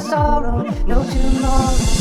sorrow. No tomorrow,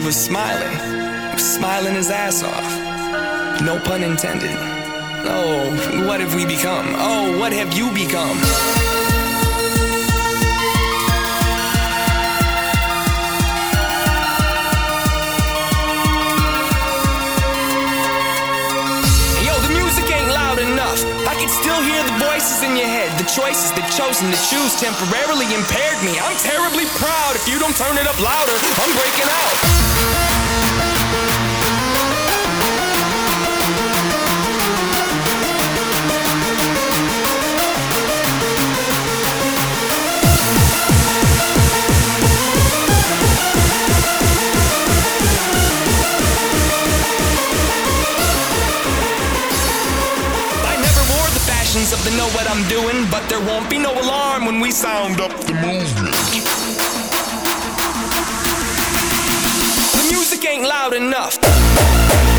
he was smiling. Smiling his ass off. No pun intended. Oh, what have we become? Oh, what have you become? Voices in your head. The choices they've chosen to choose temporarily impaired me. I'm terribly proud. If you don't turn it up louder, I'm breaking out. Fashions know what I'm doing, but there won't be no alarm when we sound up the movement. The music ain't loud enough.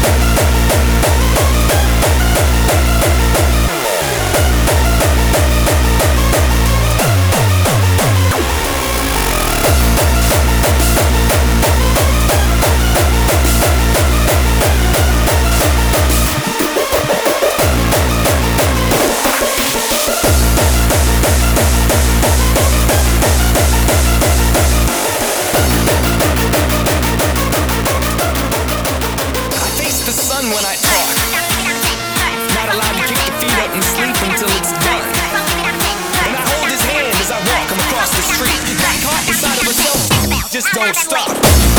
When I talk. Not allowed to kick your feet up and sleep until it's done. And I hold his hand as I walk him across the street. Got caught inside of herself, just don't stop.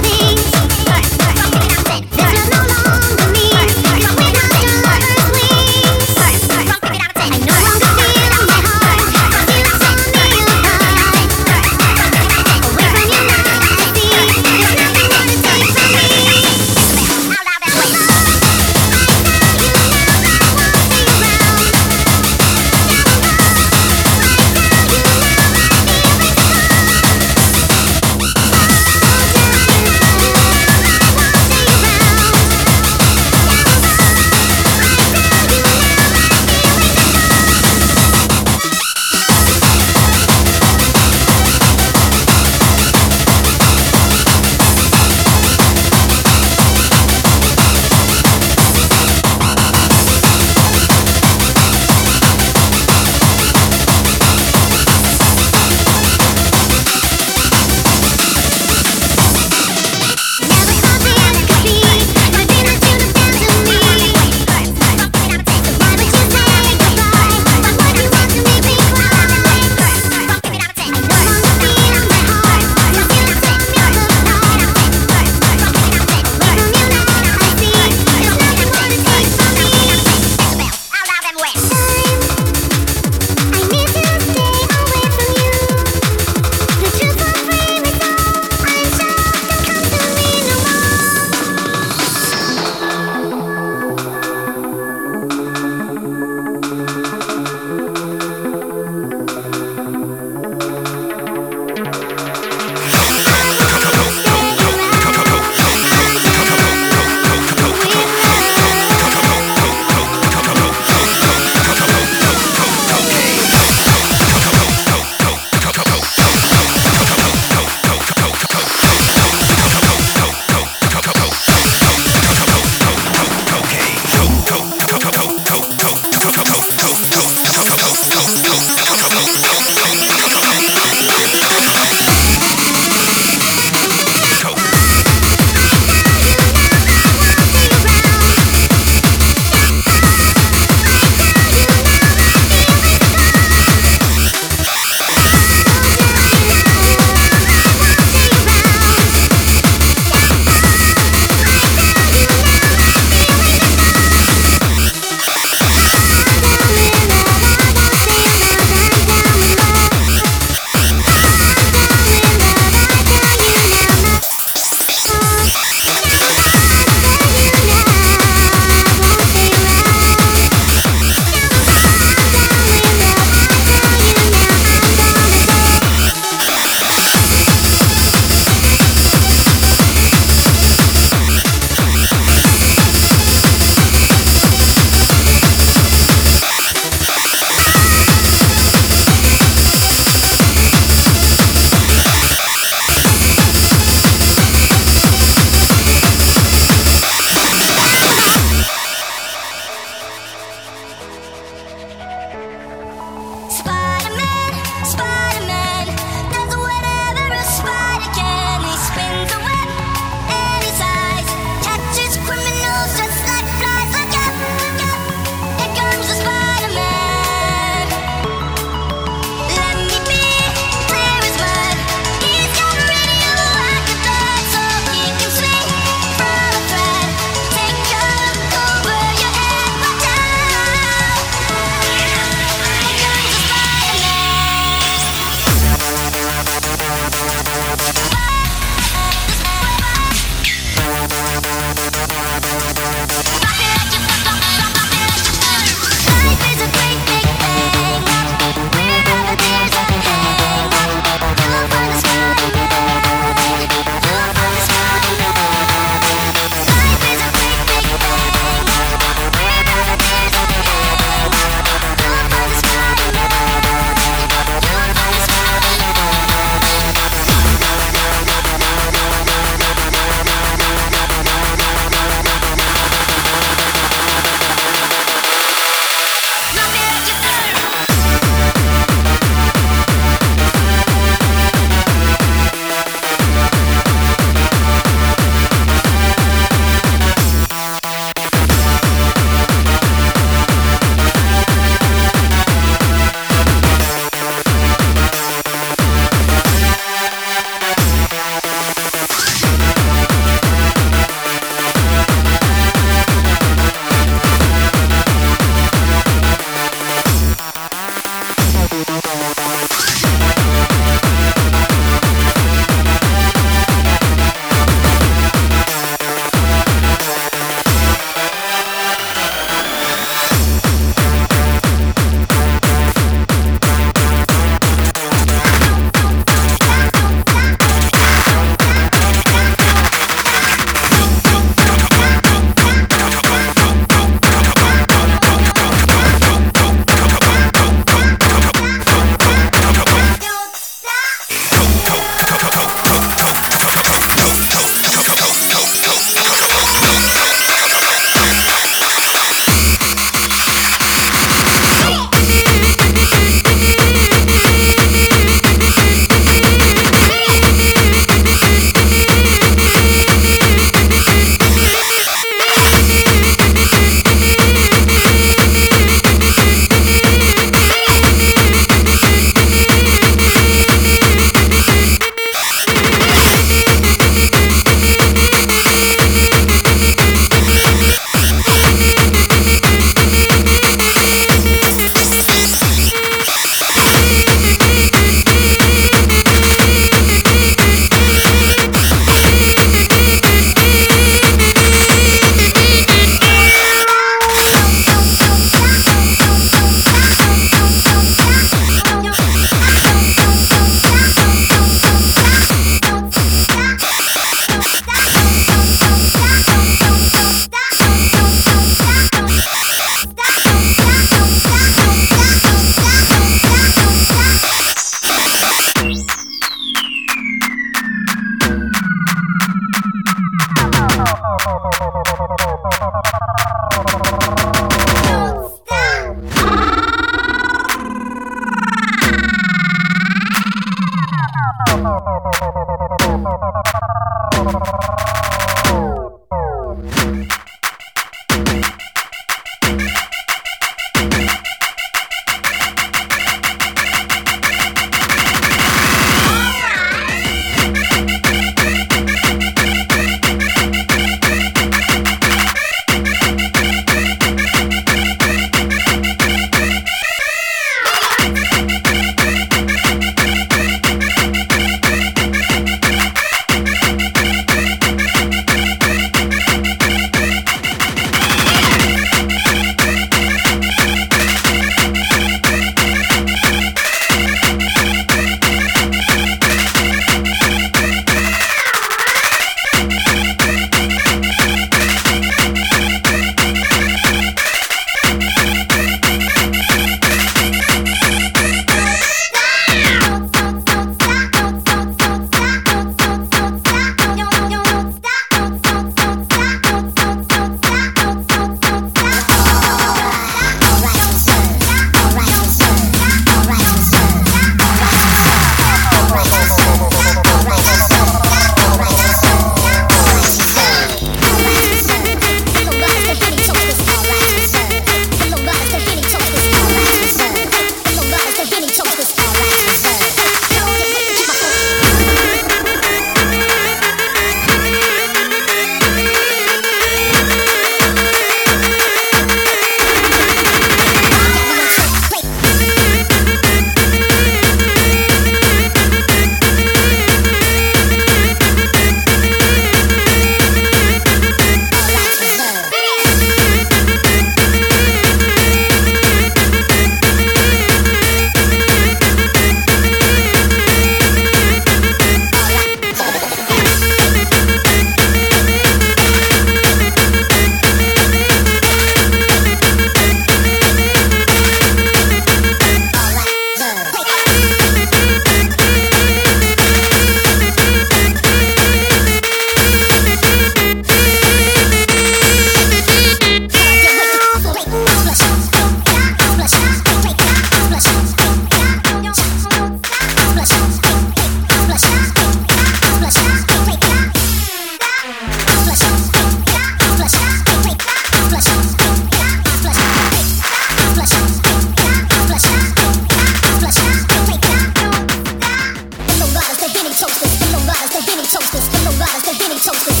toasters, the riders, the henny toasters, the riders, the henny toasters.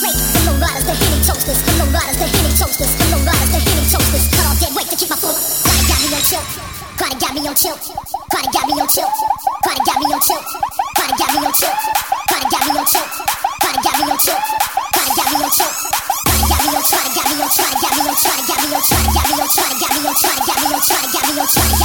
Wait, the riders, the henny toasters, the riders, the henny toasters, the riders, the henny toasters. Cut off that weight to keep my flow. Crowded got me on chill. Crowded got me on chill. Crowded got me on chill. Crowded got me on chill. Crowded got me on chill. Crowded got me on chill. Crowded got me on chill. Crowded got me on chill. Crowded got me on chill. Crowded got me on chill. Crowded got me on chill. Crowded got me on chill. Crowded got me on chill. Crowded got me on chill. Crowded got me on chill. Crowded got me on chill.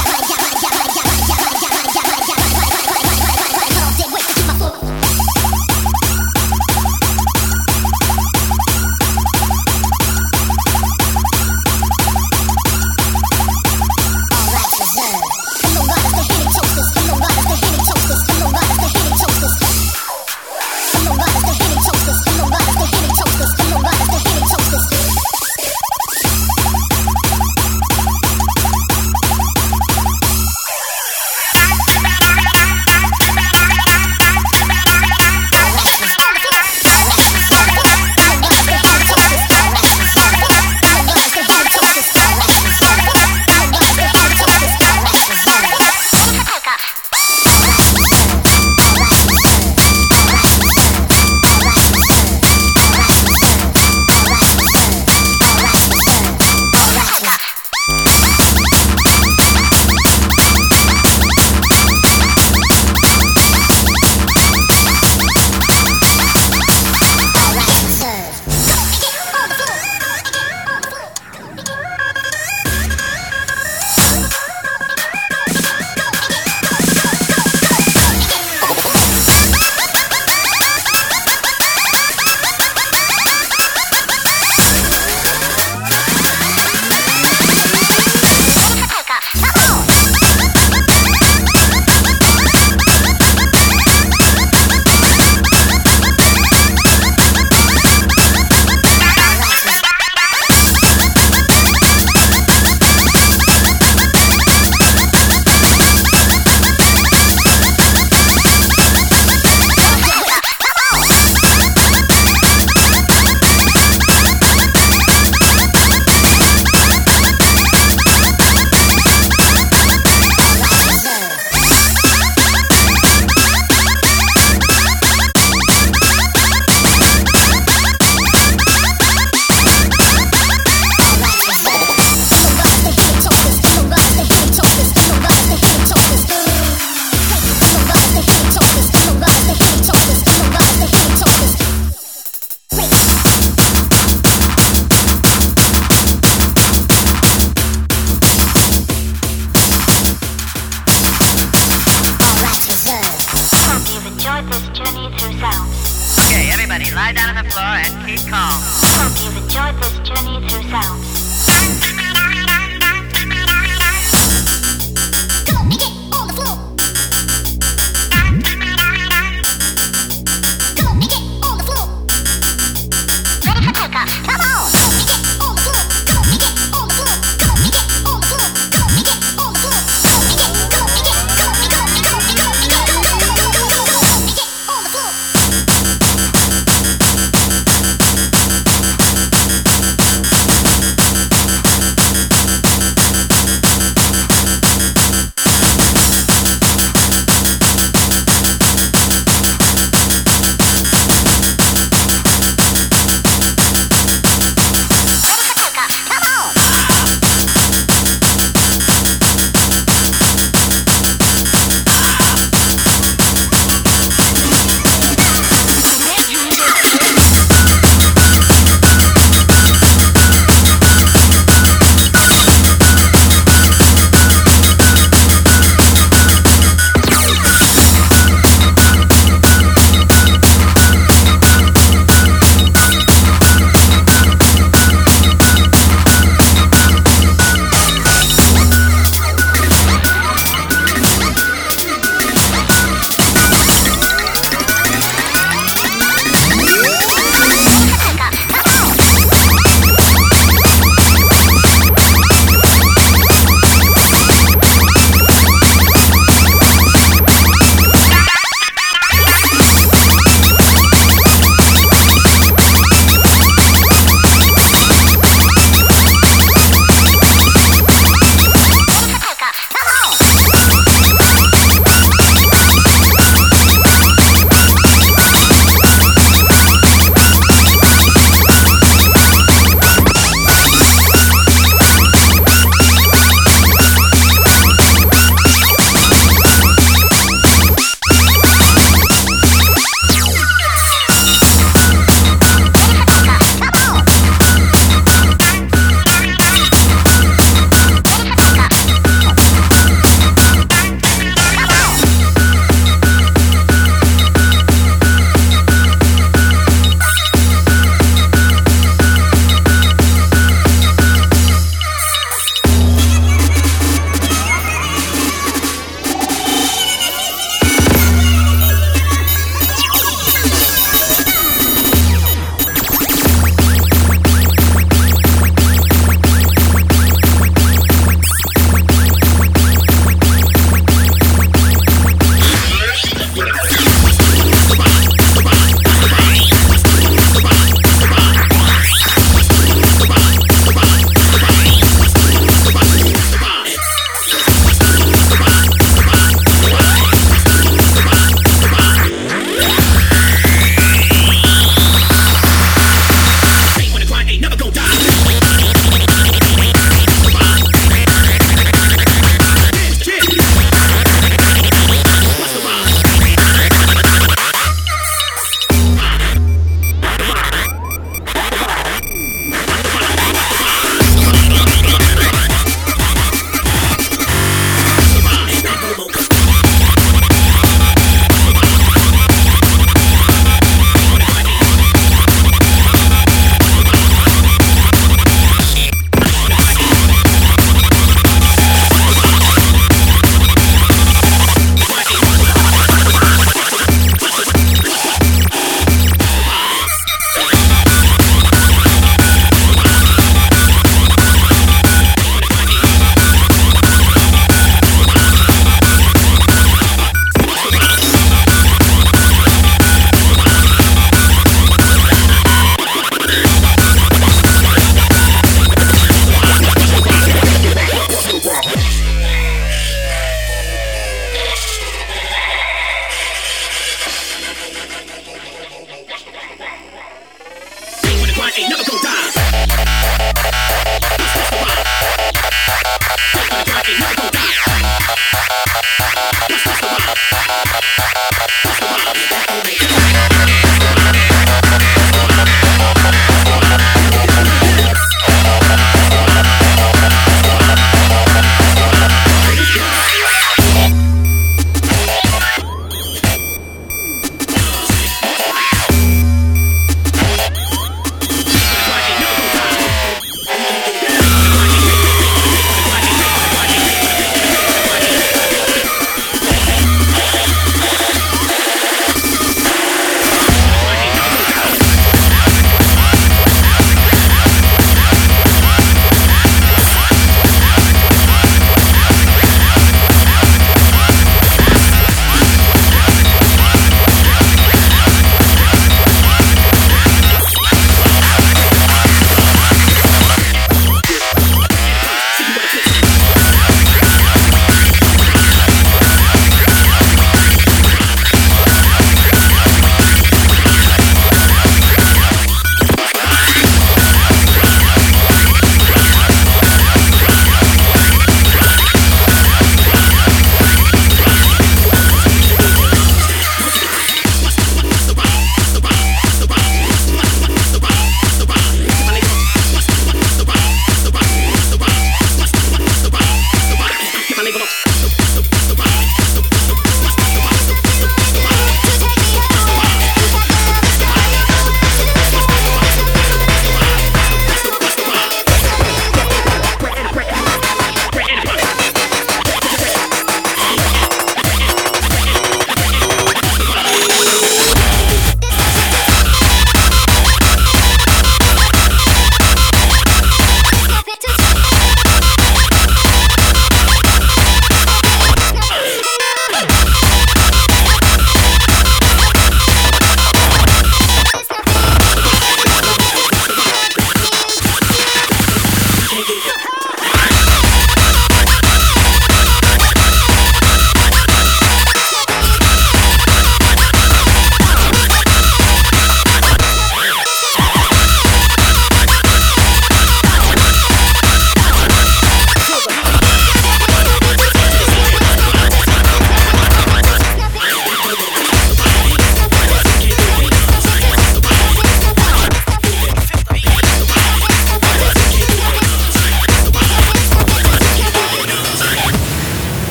That's the one.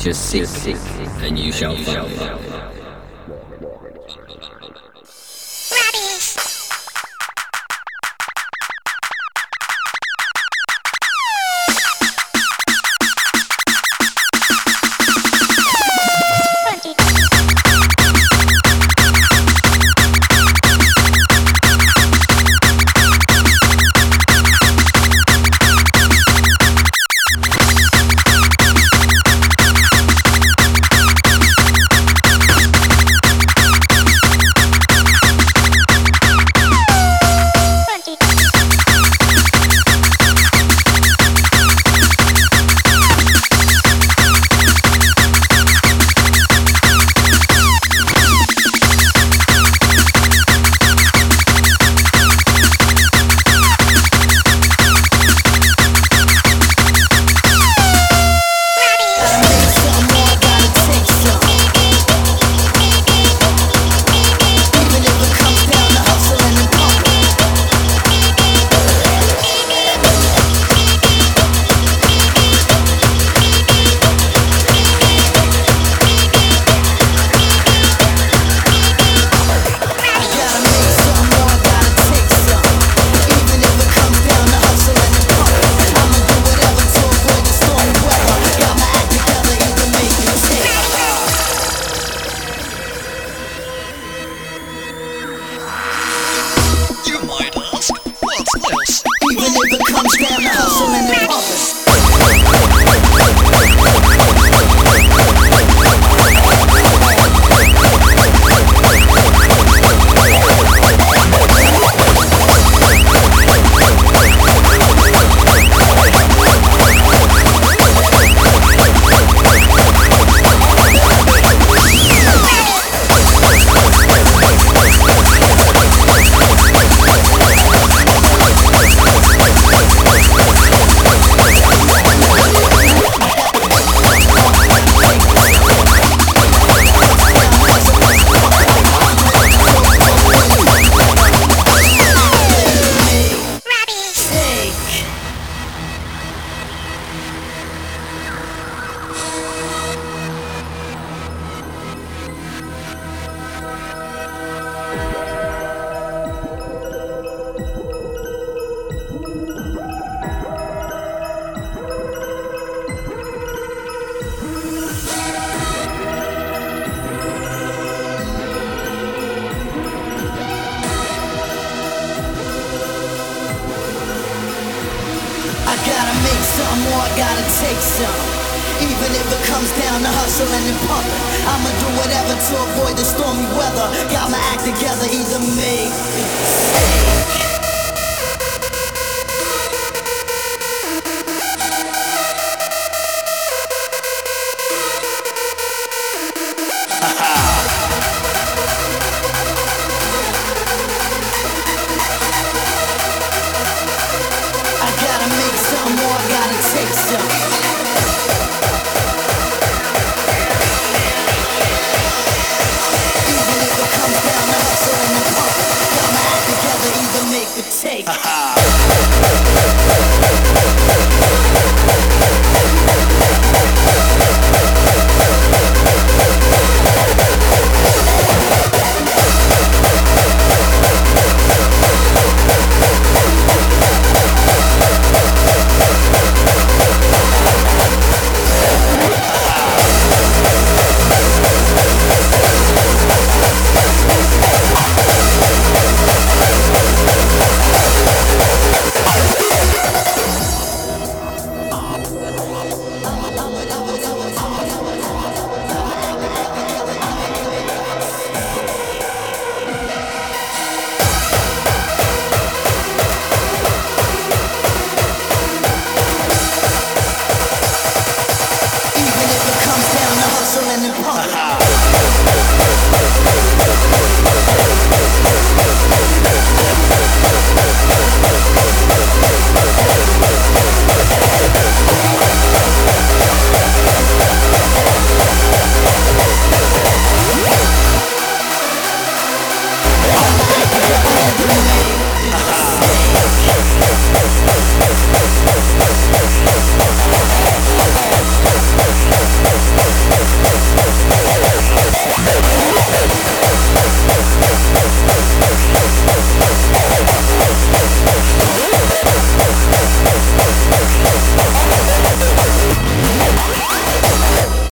Just seek, and you shall find.